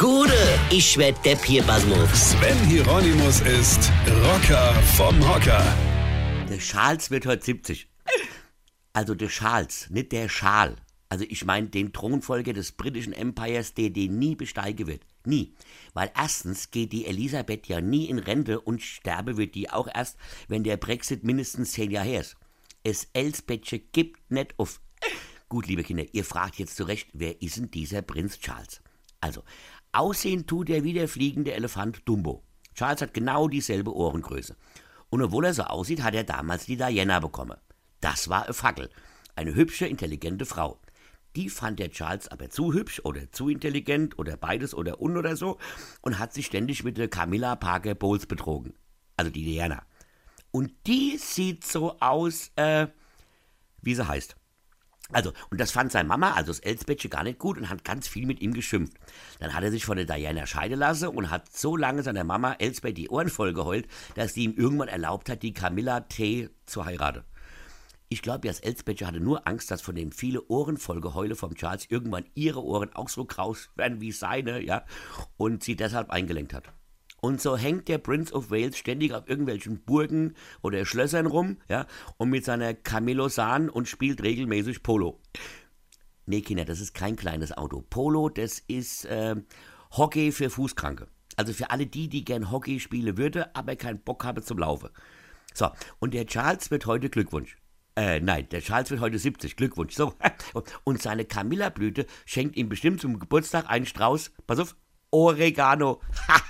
Gude, ich werd Depp hier, Basmus. Sven Hieronymus ist Rocker vom Hocker. Der Charles wird heute 70. Also der Charles, nicht der Schal. Also ich meine den Thronfolger des britischen Empires, der den nie besteigen wird. Nie. Weil erstens geht die Elisabeth ja nie in Rente und sterbe wird die auch erst, wenn der Brexit mindestens zehn Jahre her ist. Es Elsbethche gibt nicht auf. Gut, liebe Kinder, ihr fragt jetzt zu Recht, wer ist denn dieser Prinz Charles? Also, aussehen tut er wie der fliegende Elefant Dumbo. Charles hat genau dieselbe Ohrengröße. Und obwohl er so aussieht, hat er damals die Diana bekommen. Das war eine Fackel. Eine hübsche, intelligente Frau. Die fand der Charles aber zu hübsch oder zu intelligent oder beides oder un oder so und hat sich ständig mit der Camilla Parker Bowles betrogen. Also die Diana. Und die sieht so aus, äh, wie sie heißt. Also, und das fand seine Mama, also das Elsbethche, gar nicht gut und hat ganz viel mit ihm geschimpft. Dann hat er sich von der Diana scheiden lassen und hat so lange seiner Mama Elsbeth die Ohren voll geheult, dass sie ihm irgendwann erlaubt hat, die Camilla T. zu heiraten. Ich glaube, das Elsbethche hatte nur Angst, dass von den vielen Ohren voll Geheule vom Charles irgendwann ihre Ohren auch so kraus werden wie seine, ja, und sie deshalb eingelenkt hat. Und so hängt der Prince of Wales ständig auf irgendwelchen Burgen oder Schlössern rum, ja, und mit seiner Camelosan und spielt regelmäßig Polo. Nee, Kinder, das ist kein kleines Auto. Polo, das ist äh, Hockey für Fußkranke. Also für alle die, die gern Hockey spielen würde, aber keinen Bock haben zum Laufen. So, und der Charles wird heute Glückwunsch. Äh, nein, der Charles wird heute 70. Glückwunsch. So. Und seine Camilla-Blüte schenkt ihm bestimmt zum Geburtstag einen Strauß. Pass auf. Oregano.